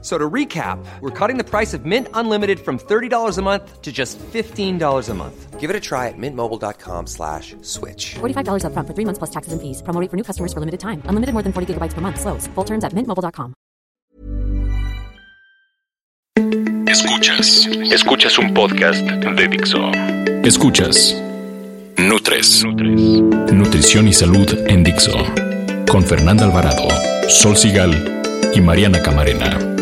So to recap, we're cutting the price of Mint Unlimited from $30 a month to just $15 a month. Give it a try at mintmobile.com slash switch. $45 upfront for three months plus taxes and fees. Promo rate for new customers for limited time. Unlimited more than 40 gigabytes per month. Slows. Full terms at mintmobile.com. Escuchas. Escuchas un podcast de Dixo. Escuchas. Nutres. Nutrición y salud en Dixo. Con Fernanda Alvarado, Sol Sigal y Mariana Camarena.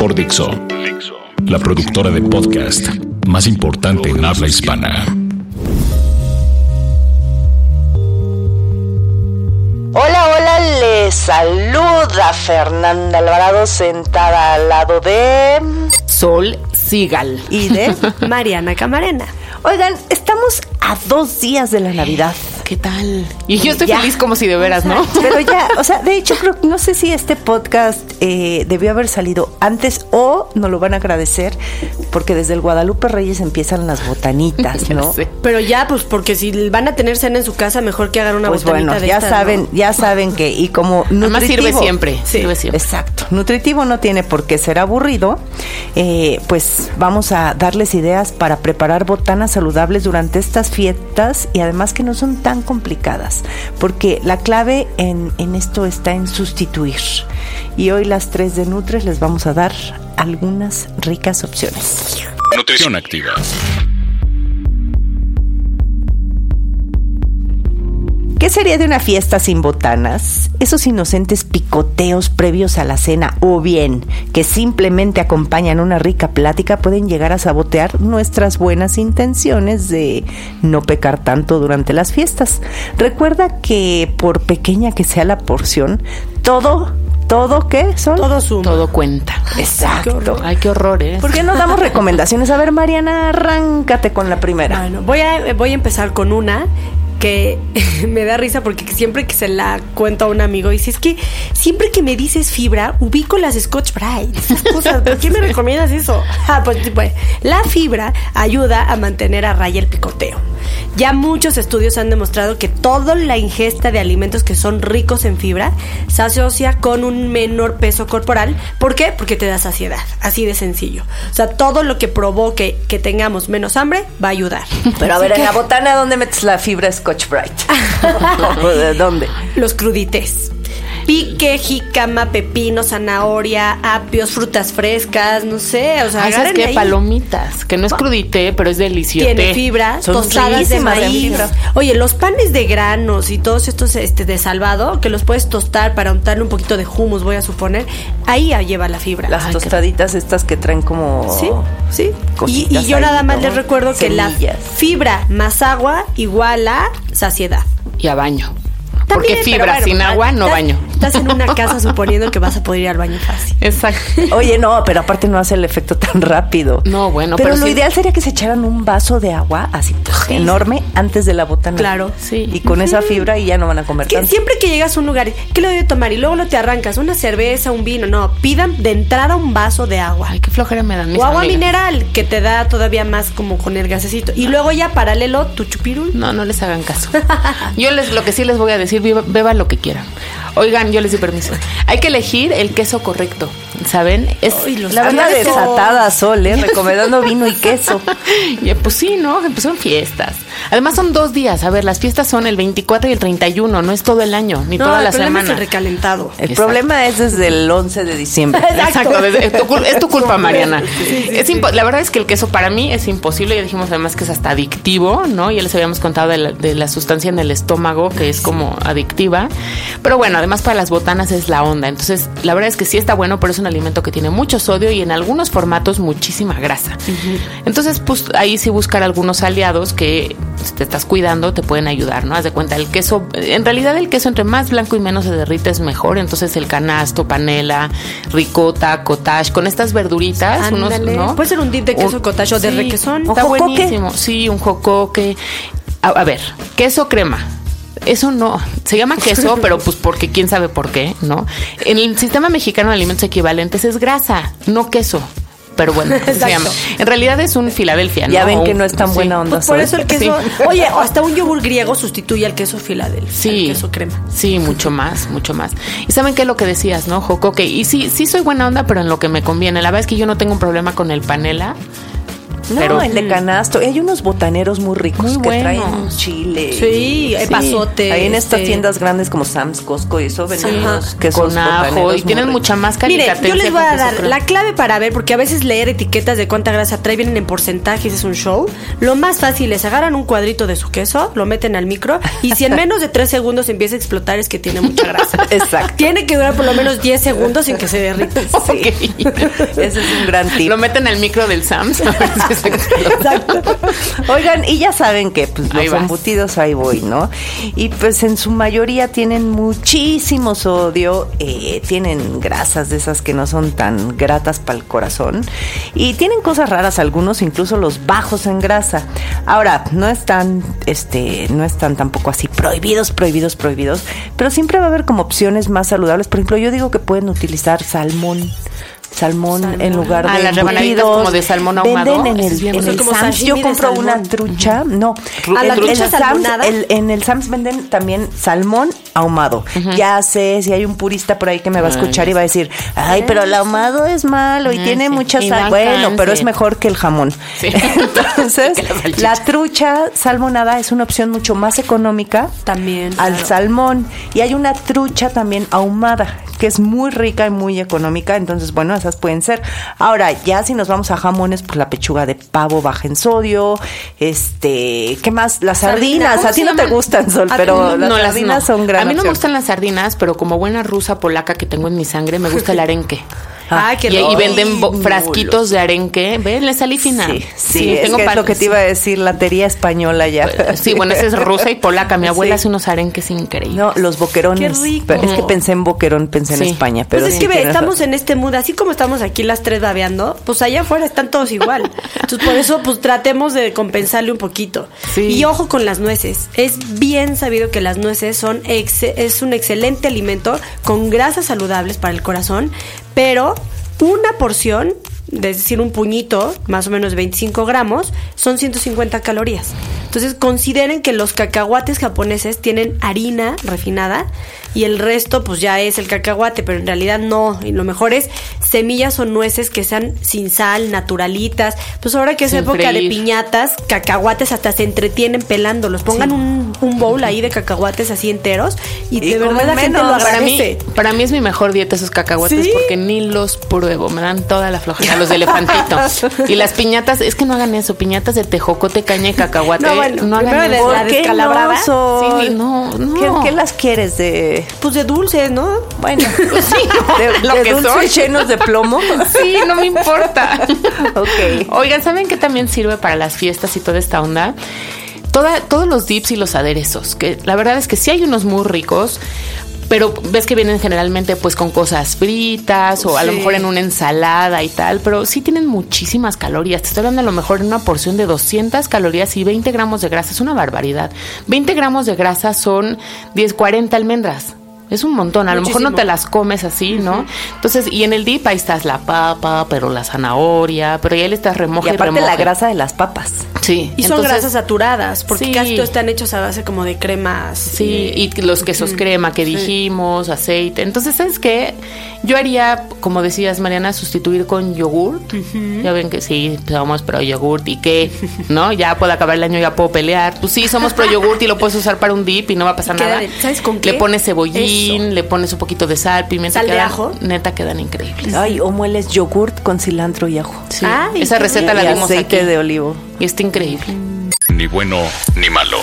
Por Dixo. La productora de podcast más importante en habla hispana. Hola, hola, les saluda Fernanda Alvarado sentada al lado de... Sol Sigal. Y de... Mariana Camarena. Oigan, estamos a dos días de la Navidad. ¿Qué tal? Y yo estoy Ya. feliz como si de veras, ¿no? Pero ya, o sea, de hecho creo que no sé si este podcast eh, debió haber salido antes o nos lo van a agradecer porque desde el Guadalupe Reyes empiezan las botanitas, Ya ¿no? sé. Pero ya, pues porque si van a tener cena en su casa, mejor que hagan una Pues botanita bueno, de ya saben, ¿no? ya saben que y como Además nutritivo, sirve siempre. Sirve siempre. Exacto. Nutritivo no tiene por qué ser aburrido. Eh, pues vamos a darles ideas para preparar botanas saludables durante estas fiestas y además que no son tan complicadas. Porque la clave en, en esto está en sustituir. Y hoy las tres de Nutres les vamos a dar algunas ricas opciones. Nutrición activa. ¿Qué sería de una fiesta sin botanas? Esos inocentes picoteos previos a la cena o bien que simplemente acompañan una rica plática pueden llegar a sabotear nuestras buenas intenciones de no pecar tanto durante las fiestas. Recuerda que por pequeña que sea la porción, todo, todo qué son? Todo suma. Todo cuenta. Exacto. Ay, qué horror, ¿eh? ¿Por qué no damos recomendaciones? A ver, Mariana, arráncate con la primera. Bueno, voy a, voy a empezar con una que me da risa porque siempre que se la cuento a un amigo dice, es que siempre que me dices fibra, ubico las Scotch Brite, esas cosas, ¿por qué me recomiendas eso? Ah, pues, pues, la fibra ayuda a mantener a raya el picoteo. Ya muchos estudios han demostrado que toda la ingesta de alimentos que son ricos en fibra se asocia con un menor peso corporal. ¿Por qué? Porque te da saciedad, así de sencillo. O sea, todo lo que provoque que tengamos menos hambre va a ayudar. Pero a ver, en la botana, ¿dónde metes la fibra Scotch Bright? ¿De dónde? Los crudités. Pique, jícama, pepino, zanahoria, apios, frutas frescas, no sé, o sea, ¿sabes agarren qué? ahí. Palomitas, que no es crudité, pero es delicioso. Tiene fibra, Son tostadas de maíz. Oye, los panes de granos y todos estos este, de salvado, que los puedes tostar para untarle un poquito de hummus, voy a suponer, ahí ya lleva la fibra. Las Ay, qué- tostaditas estas que traen como... Sí, sí. Y, cositas y yo ahí, nada más ¿no? les recuerdo que la fibra más agua igual a saciedad. Y a baño. También, Porque fibra bueno, sin agua no baño. Estás en una casa suponiendo que vas a poder ir al baño fácil. Exacto. Oye, no, pero aparte no hace el efecto tan rápido. No, bueno, pero, pero lo sí- ideal sería que se echaran un vaso de agua así pues, enorme antes de la botana. Claro, sí. Y con esa fibra y ya no van a comer Que tanto. siempre que llegas a un lugar, ¿qué le doy de tomar? Y luego lo te arrancas, una cerveza, un vino. No, pidan de entrada un vaso de agua. Ay, qué flojera me dan mis o agua amigas. mineral, que te da todavía más como con el gasecito. Y luego ya paralelo, tu chupirul. No, no les hagan caso. Yo les, lo que sí les voy a decir, viva- beban lo que quieran. Oigan, yo les doy permiso. Hay que elegir el queso correcto, ¿saben? Es Ay, los La banda queso. desatada, Sol, ¿eh? Recomendando vino y queso. Ya, pues sí, ¿no? Pues son fiestas. Además son dos días. A ver, las fiestas son el 24 y el 31, no es todo el año, ni No, toda el la problema es semana. el recalentado. El Exacto. problema es desde el 11 de diciembre. Exacto, es, tu, cul- es tu culpa, Mariana. Es impo- la verdad es que el queso para mí es imposible. Ya dijimos además que es hasta adictivo, ¿no? Ya les habíamos contado de la, de la sustancia en el estómago que es como adictiva. Pero bueno, además para las botanas es la onda. Entonces, la verdad es que sí está bueno, pero es un alimento que tiene mucho sodio y en algunos formatos muchísima grasa. Entonces, pues ahí sí buscar algunos aliados que si te estás cuidando te pueden ayudar, ¿no? Haz de cuenta, el queso, en realidad el queso entre más blanco y menos se derrite es mejor. Entonces, el canasto, panela, ricota, cottage, con estas verduritas, unos. ¿no? Puede ser un dip de queso cottage o de requesón. Está O jocoque. buenísimo. Sí, un jocoque. A, a ver, queso crema. Eso no. Se llama queso, pero pues porque quién sabe por qué, ¿no? En el sistema mexicano de alimentos equivalentes es grasa, no queso. Pero bueno, se Exacto. llama. En realidad es un Filadelfia, ¿no? Ya ven que no es tan sí. buena onda. Pues por eso el queso. Oye, hasta un yogur griego sustituye al queso Filadelfia. Sí. Queso crema. Sí, mucho más, mucho más. Y saben qué es lo que decías, ¿no, Joco? Ok, y sí, sí soy buena onda, pero en lo que me conviene. La verdad es que yo no tengo un problema con el panela. No, pero- el de canasto. Y hay unos botaneros muy ricos Muy que traen chile. Sí, epazote, Ahí en estas este- tiendas grandes como Sam's, Costco y eso venden quesos con ajo y tienen ricos. mucha más Mire, calicatencia yo les voy a dar la clave para ver, porque a veces leer etiquetas de cuánta grasa trae vienen en porcentajes, es un show. Lo más fácil es agarran un cuadrito de su queso, lo meten al micro y si en menos de tres segundos empieza a explotar es que tiene mucha grasa. Exacto. Tiene que durar por lo menos 10 segundos sin que se derrita. Ok. Ese es un gran tip. Lo meten al micro del Sams. a ver explota. Oigan, y ya saben que pues, los vas. embutidos ahí voy, ¿no? Y pues en su mayoría tienen muchísimo sodio, eh, tienen grasas de esas que no son tan gratas para el corazón y tienen cosas raras, algunos incluso los bajos en grasa. Ahora, no están, este, no están tampoco así prohibidos, prohibidos, prohibidos, pero siempre va a haber como opciones más saludables. Por ejemplo, yo digo que pueden utilizar salmón. Salmón, en lugar Ah, de las embutidos. como de salmón ahumado. Venden en el, en el Como Sam's. Yo compro una trucha, no. ¿A la trucha el Sam's, salmonada? el- en el Sam's venden también salmón ahumado. Ya sé si hay un purista por ahí que me va a escuchar y va a decir, ay, pero el ahumado es malo y Ah, tiene sí. mucha sal. Bueno, pero es mejor que el jamón. Sí. Entonces, la trucha salmonada es una opción mucho más económica También, al claro. salmón. Y hay una trucha también ahumada, que es muy rica y muy económica. Entonces, bueno, esas pueden ser. Ahora, ya si nos vamos a jamones, pues la pechuga de pavo baja en sodio. Este, ¿qué más? Las sardinas. ¿Cómo A ti no te gustan, Sol, pero las no, las sardinas son gran A mí no me gustan las sardinas, pero como buena rusa polaca que tengo en mi sangre, me gusta el arenque. Ah, qué y, y venden frasquitos de arenque. ¿Ves? Le salí fina. Sí, sí, es tengo que es lo que te iba a decir, la tería española ya. Sí, bueno, esa es rusa y polaca. Mi abuela Sí. hace unos arenques increíbles. No, los boquerones. Qué rico. Es que pensé en boquerón, pensé en. España. Pero Pues es que ve, estamos en este mood, así como estamos aquí las tres babeando, pues allá afuera están todos igual. Entonces por eso pues tratemos de compensarle un poquito. Sí. Y ojo con las nueces. Es bien sabido que las nueces son ex- es un excelente alimento con grasas saludables para el corazón, pero una porción, es decir, un puñito, más o menos 25 gramos, son 150 calorías. Entonces consideren que los cacahuates japoneses tienen harina refinada y el resto pues ya es el cacahuate, pero en realidad no. Y lo mejor es semillas o nueces que sean sin sal, naturalitas. Pues ahora que es Sin época de piñatas, cacahuates hasta se entretienen pelándolos. Pongan un, un bowl ahí de cacahuates así enteros y, Y de verdad la gente lo Para mí, agradece. para mí es mi mejor dieta esos cacahuates ¿Sí? porque ni los pruebo, me dan toda la flojera, los de elefantito. y las piñatas, es que no hagan eso, piñatas de tejocote, caña y cacahuate. No, bueno, no hagan de eso. la ¿Por qué descalabrada? no? Sí, no, no. ¿Qué, qué las quieres de...? Pues de dulces, ¿no? Bueno, de, lo de que dulces soy. llenos de plomo. Sí, no me importa. Ok. Oigan, ¿saben qué también sirve para las fiestas y toda esta onda? Toda, todos los dips y los aderezos, que la verdad es que sí hay unos muy ricos, pero ves que vienen generalmente pues con cosas fritas o a lo mejor en una ensalada y tal, pero sí tienen muchísimas calorías. Te estoy hablando a lo mejor en una porción de 200 calorías y 20 gramos de grasa. Es una barbaridad. 20 gramos de grasa son 10, 40 almendras. Es un montón, a lo mejor no te las comes así, ¿no? Entonces, y en el dip ahí estás la papa, pero la zanahoria, pero ya le estás Y remoja y, aparte la remoja. grasa de las papas. Sí. Y son entonces- grasas saturadas, porque Sí. casi todos están hechos a base como de cremas. Sí, y los quesos crema que dijimos, aceite. Entonces, ¿sabes qué? Yo haría, como decías, Mariana, sustituir con yogurt. Ya ven que sí, somos pro yogurt y qué, ¿no? Ya puedo acabar el año, ya puedo pelear. Pues sí, somos pro yogurt y lo puedes usar para un dip y no va a pasar nada. de- ¿sabes con qué? Le pones cebollín, Eso. le pones un poquito de sal, pimienta. Sal de quedan- ajo. Neta, quedan increíbles. Ay, o mueles yogurt con cilantro y ajo. Sí. Ay, Esa receta la dimos aceite aquí. de olivo. Y está increíble. Ni bueno ni malo.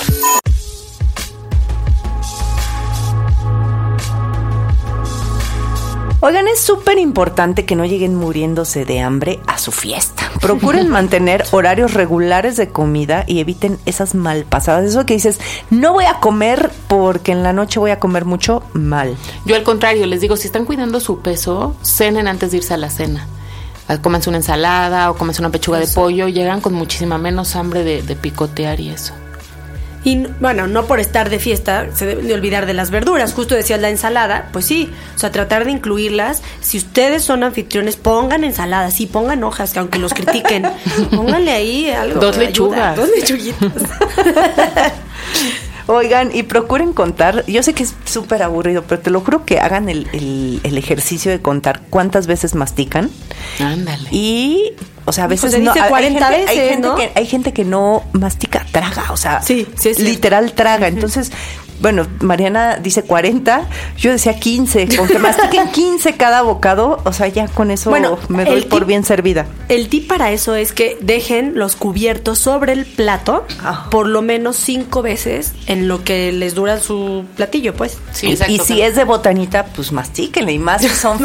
Oigan, es súper importante que no lleguen muriéndose de hambre a su fiesta. Procuren mantener horarios regulares de comida y eviten esas malpasadas. Eso que dices, no voy a comer porque en la noche voy a comer mucho mal. Yo al contrario, les digo, si están cuidando su peso, cenen antes de irse a la cena. Ah, Cómense una ensalada o cómense una pechuga de pollo, llegan con muchísima menos hambre de, de picotear y eso. Y bueno, no por estar de fiesta se deben de olvidar de las verduras. Justo decías la ensalada, pues sí, o sea, tratar de incluirlas. Si ustedes son anfitriones, pongan ensaladas, sí, pongan hojas, que aunque los critiquen, pónganle ahí algo. Dos lechugas. ayuda, Dos lechuguitas. Oigan, y procuren contar, yo sé que es súper aburrido, pero te lo juro que hagan el, el- el ejercicio de contar cuántas veces mastican. Ándale. Y, o sea, a Pues veces no. dice hay 40 gente- hay gente ¿no? que, hay gente que no mastica, traga, o sea, Sí, sí literal traga. Entonces, bueno, Mariana dice 40, yo decía 15, con que mastiquen 15 cada bocado, o sea, ya con eso Bueno, me doy por tip- bien servida. El tip para eso es que dejen los cubiertos sobre el plato Ah. por lo menos cinco veces en lo que les dura su platillo, pues. Sí, Y- exacto. y si es de botanita, pues mastíquenle. Y más si son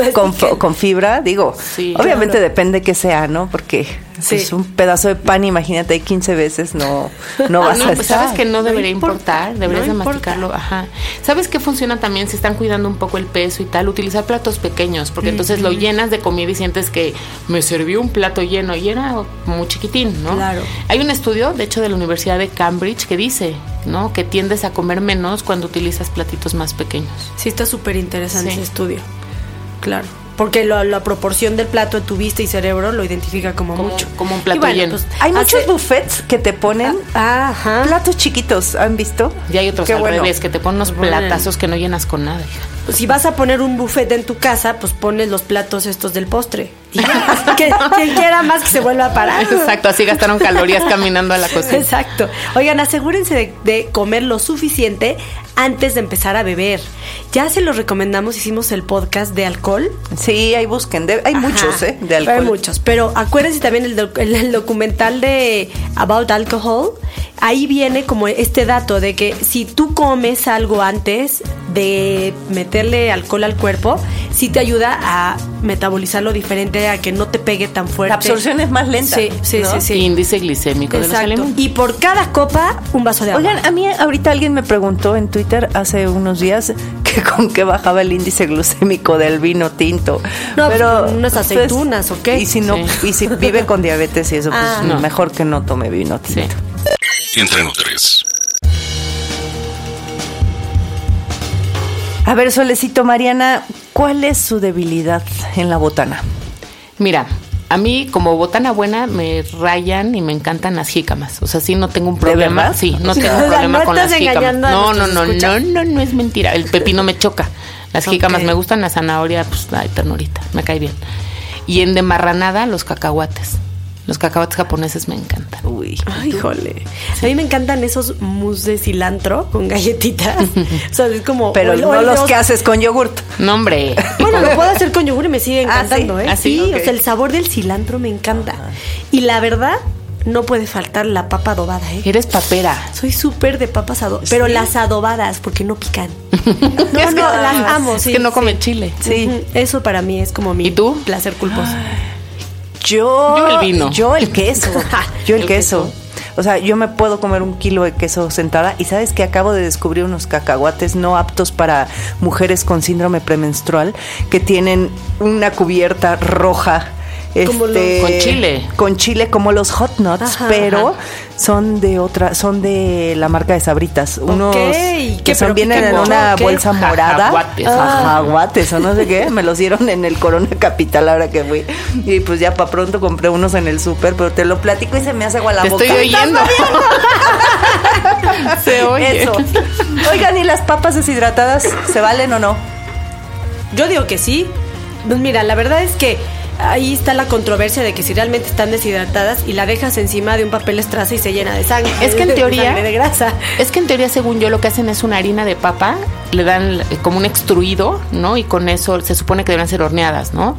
con, fibra, digo. Sí. obviamente Claro. depende que sea, ¿no? Porque Sí. pues, un pedazo de pan, imagínate, 15 veces no, no vas no, a pues estar. sabes que no No debería importa, importar, deberías no de importa. Ajá. ¿Sabes qué funciona también si están cuidando un poco el peso y tal? Utilizar platos pequeños, porque entonces lo llenas de comida y sientes que me sirvió un plato lleno y era muy chiquitín, ¿no? Claro. Hay un estudio, de hecho, de la Universidad de Cambridge que dice, ¿no? Que tiendes a comer menos cuando utilizas platitos más pequeños. Sí, está súper interesante Sí. ese estudio. Claro. Porque lo- la proporción del plato de tu vista y cerebro lo identifica como, Como- mucho. como un plato bueno, lleno. pues, Hay muchos buffets que te ponen Ah, ajá. platos chiquitos, ¿han visto? Y hay otros Qué al bueno. revés, que te ponen unos Bueno. platazos que no llenas con nada, hija. Si vas a poner un buffet en tu casa, pues pones los platos estos del postre. Y que quien quiera más que se vuelva a parar. Exacto, así gastaron calorías caminando a la cocina. Exacto. Oigan, asegúrense de, de comer lo suficiente antes de empezar a beber. Ya se los recomendamos, hicimos el podcast de alcohol. Sí, hay busquen. de- hay Ajá. muchos, ¿eh? De alcohol. Hay muchos, pero acuérdense también el, doc- el- el documental de About Alcohol. Ahí viene como este dato de que si tú comes algo antes de meterle alcohol al cuerpo, sí te ayuda a metabolizarlo diferente, a que no te pegue tan fuerte. La absorción es más lenta, Sí, sí, ¿no? sí, sí. Índice glicémico de los Exacto. alimentos. Y por cada copa, un vaso de agua. Oigan, a mí ahorita alguien me preguntó en Twitter hace unos días que con qué bajaba el índice glucémico del vino tinto. No, pues, con unas aceitunas, ¿o qué? Y si no, Sí. y si vive con diabetes y eso, pues Ah. No. mejor que no tome vino Sí. tinto. Entre Nutres. A ver, Solecito Mariana, ¿cuál es su debilidad en la botana? Mira, a mí como botana buena me rayan y me encantan las jícamas. O sea, sí no tengo un problema. Sí, no tengo un problema no con las jícamas. No, no, no, no, no, no es mentira. El pepino me choca. Las jícamas me gustan, la zanahoria, pues, ay, ternurita, me cae bien. Y en demarranada, los cacahuates. Los cacahuates japoneses me encantan. Uy. Ay, híjole. A mí me encantan esos mousse de cilantro con galletitas. o sea, es como. Pero no los que haces con yogurt. No, hombre. Bueno, lo puedo hacer con yogur y me sigue Ah, encantando, ¿sí? ¿eh? ¿Ah, sí? o sea, el sabor del cilantro me encanta. Y la verdad, no puede faltar la papa adobada, ¿eh? Eres papera. Soy súper de papas adobadas, pero las adobadas, porque no pican. No, Es que- no, las amo, es sí. que no sí. comen chile. Sí. Eso para mí es como mi ¿Y tú? placer culposo. Yo, Yo el vino. Yo el queso. Yo el, El queso. queso. O sea, yo me puedo comer un kilo de queso sentada y sabes que acabo de descubrir unos cacahuates no aptos para mujeres con síndrome premenstrual que tienen una cubierta roja. Este, los- Con chile. Con chile como los hot nuts, Ajá, pero ajá. son de otra, son de la marca de Sabritas. Unos ¿qué? que son ¿Pero vienen en una ¿Qué? bolsa morada. Jajaguates. Jajaguates o no sé qué. Me los dieron en el Corona Capital ahora que fui. Y pues ya para pronto compré unos en el súper, pero te lo platico y se me hace agua la Te boca. estoy oyendo. Se oye. Eso. Oigan, ¿y las papas deshidratadas se valen o no? Yo digo que sí. Pues mira, la verdad es que ahí está la controversia de que si realmente están deshidratadas y la dejas encima de un papel estraza y se llena de sangre. Es que en teoría- de grasa. Es que en teoría, según yo, lo que hacen es una harina de papa, le dan eh, como un extruido, ¿no? Y con eso se supone que deben ser horneadas, ¿no?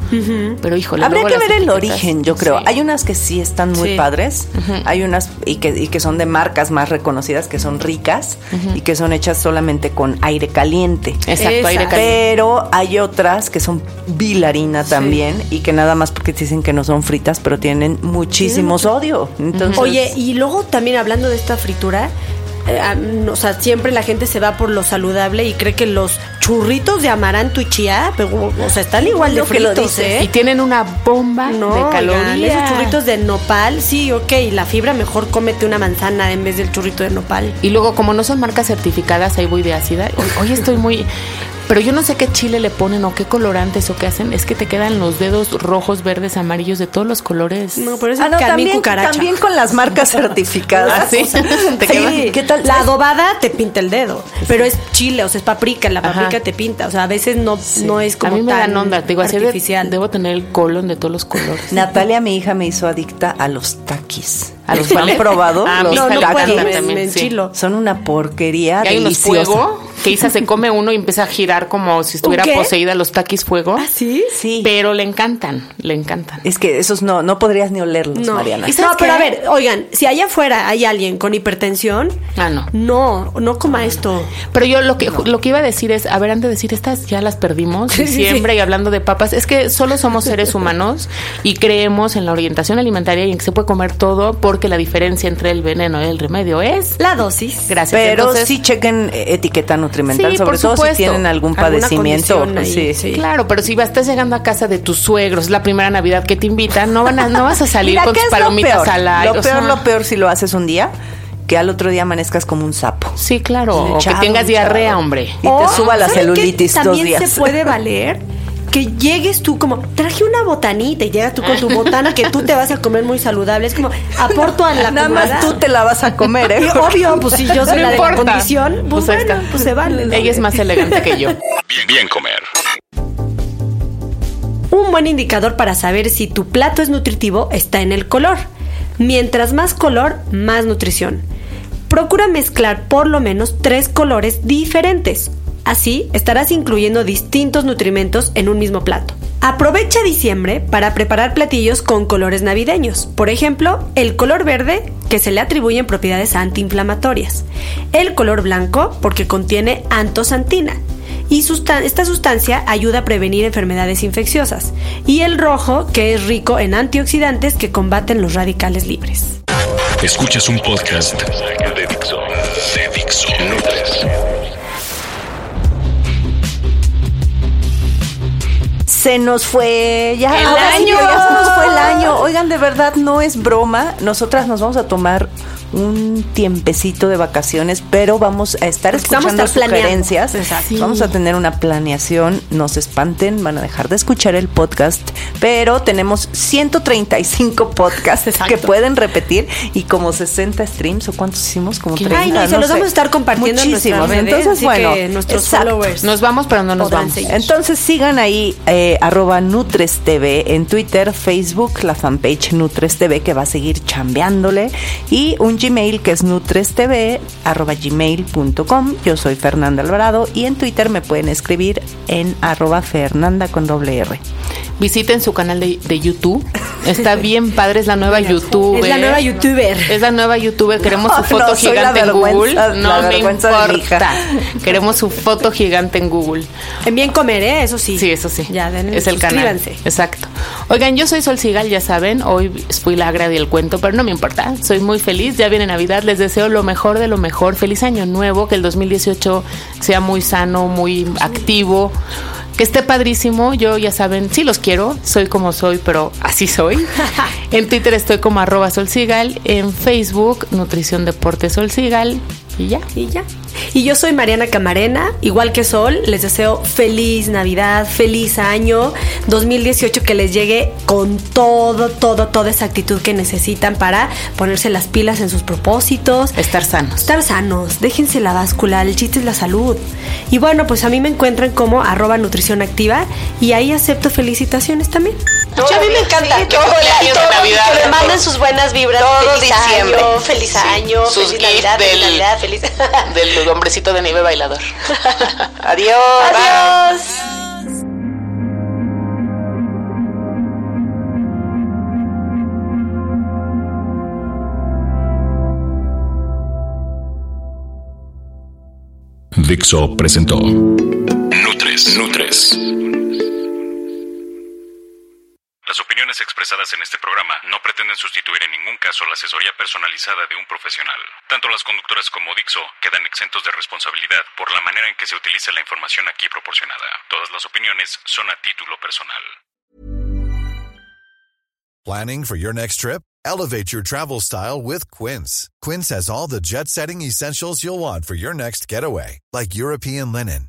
Pero híjole, Habría luego que ver el origen, yo creo. Sí. Hay unas que sí están muy Sí. padres, hay unas y que, y que son de marcas más reconocidas, que son ricas y que son hechas solamente con aire caliente. Exacto, Esa. aire caliente. Pero hay otras que son bilarina también y que nada más porque dicen que no son fritas, pero tienen muchísimo sodio. Entonces, Oye, y luego también hablando de esta fritura, eh, o sea, siempre la gente se va por lo saludable y cree que los churritos de amaranto y chía, pero, o sea, están igual de Lo que lo fritos, dices. ¿eh? Y tienen una bomba No, de oigan, calorías. esos churritos de nopal, sí, ok, la fibra mejor cómete una manzana en vez del churrito de nopal. Y luego, como no son marcas certificadas, ahí voy de ácida. Hoy, hoy estoy muy. Pero yo no sé qué chile le ponen o qué colorantes o qué hacen. Es que te quedan los dedos rojos, verdes, amarillos, de todos los colores. No, pero es Ah, no, también, cucaracha. también con las marcas certificadas. Ah, ¿sí? Te Sí, ¿Qué tal? La adobada te pinta el dedo, pero es chile, o sea, es paprika, la Ajá. paprika te pinta, o sea, a veces no, no es como a mí me tan dan onda. Te digo, así de- artificial. debo tener el colon de todos los colores. Natalia, mi hija, me hizo adicta a los taquis. ¿A los ¿Han probado? Ah, los no, no me, también, me sí. Son una porquería Y hay unos fuego que Isa se come uno y empieza a girar como si estuviera poseída los taquis fuego. ¿Ah, sí? Sí. Pero le encantan, le encantan. Es que esos no, no podrías ni olerlos, No. Mariana. ¿Y sabes No, pero qué? a ver, oigan, si allá afuera hay alguien con hipertensión, Ah, no. no, no coma esto. Pero yo lo que lo que iba a decir es, a ver, antes de decir estas ya las perdimos sí. y hablando de papas, es que solo somos seres humanos y creemos en la orientación alimentaria y en que se puede comer todo porque la diferencia entre el veneno y el remedio es La dosis. gracias. Pero Entonces, sí chequen eh, etiqueta nutrimental, Sí, sobre todo si tienen algún padecimiento. ahí, sí. sí. Claro, pero si vas- estás llegando a casa de tus suegros, la primera Navidad que te invitan, no van a, no vas a salir Mira, con ¿qué tus palomitas al aire. Lo peor, lo peor si lo haces un día, que al otro día amanezcas como un sapo. Sí, claro. o Hinchado, que tengas diarrea, hombre. Y te O, suba la celulitis dos También días. se puede valer que llegues tú como, traje una botanita y llegas tú con tu botana que tú te vas a comer muy saludable. Es como, aporto a la Nada más tú te la vas a comer, ¿eh? Y obvio, pues si yo soy No la de la condición, pues, Pues bueno, está. pues se vale. Ella es más elegante que yo. Bien, bien comer. Un buen indicador para saber si tu plato es nutritivo está en el color. Mientras más color, más nutrición. Procura mezclar por lo menos tres colores diferentes. Así estarás incluyendo distintos nutrimentos en un mismo plato. Aprovecha diciembre para preparar platillos con colores navideños. Por ejemplo, el color verde, que se le atribuyen propiedades antiinflamatorias. El color blanco, porque contiene antosantina y esta sustancia ayuda a prevenir enfermedades infecciosas. Y el rojo, que es rico en antioxidantes que combaten los radicales libres. Escuchas un podcast de Dixo. Se nos fue ya El sí año. ya se nos fue el año. Oigan, de verdad no es broma. Nosotras nos vamos a tomar un tiempecito de vacaciones, pero vamos a estar Porque vamos a escuchando estar sugerencias. Vamos a tener una planeación. No se espanten, van a dejar de escuchar el podcast, pero tenemos 135 podcasts Exacto. que pueden repetir y como 60 streams o cuántos hicimos como Ay, 30. Ay, no, y se los sé. vamos a estar compartiendo en Muchísimos. redes, Entonces, bueno, nuestros exacto. followers Nos vamos, pero no nos podrán vamos. seguir. Entonces sigan ahí eh, arroba Nutres TV en Twitter, Facebook, la fanpage Nutres TV que va a seguir chambeándole y un Gmail que es. Yo soy Fernanda Alvarado y en Twitter me pueden escribir en arroba Fernanda con doble R. Visiten su canal de, de YouTube. Está bien padre, es la nueva youtuber. Es la nueva youtuber. Es la nueva youtuber. Queremos No, su foto no, gigante en Google. No me importa. Queremos su foto gigante en Google. En bien comer, ¿eh? Eso sí. Sí, eso sí. Ya, den, es el canal. Exacto. Oigan, yo soy Sol Sigal, ya saben. Hoy fui la agra del cuento, pero no me importa. Soy muy feliz. Ya viene Navidad. Les deseo lo mejor de lo mejor. Feliz año nuevo. Que el 2018 sea muy sano, muy activo. Que esté padrísimo. Yo, ya saben, sí los quiero. Soy como soy, pero así soy. en Twitter estoy como arroba Sol Sigal. En Facebook, Nutrición Deporte Sol Sigal. Y ya. Y ya. Y yo soy Mariana Camarena, igual que Sol, les deseo feliz Navidad, feliz año 2018 que les llegue con todo, todo, toda esa actitud que necesitan para ponerse las pilas en sus propósitos. Estar sanos. Estar sanos, déjense la báscula, el chiste es la salud. Y bueno, pues a mí me encuentran como arroba nutrición activa y ahí acepto felicitaciones también. a mí me encanta. Sí, todo el todo, Navidad, que me todo. manden sus buenas vibras. Todo feliz diciembre. año, feliz año, Sus feliz Navidad, feliz del- Navidad, feliz. Del hombrecito de nieve bailador. Adiós. Adiós. Dixo presentó Nutres. Nutres. Expresadas en este programa no pretenden sustituir en ningún caso la asesoría personalizada de un profesional. Tanto las conductoras como Dixo quedan exentos de responsabilidad por la manera en que se utiliza la información aquí proporcionada. Todas las opiniones son a título personal. Planning for your next trip? Elevate your travel style with Quince. Quince has all the jet setting essentials you'll want for your next getaway, like European linen,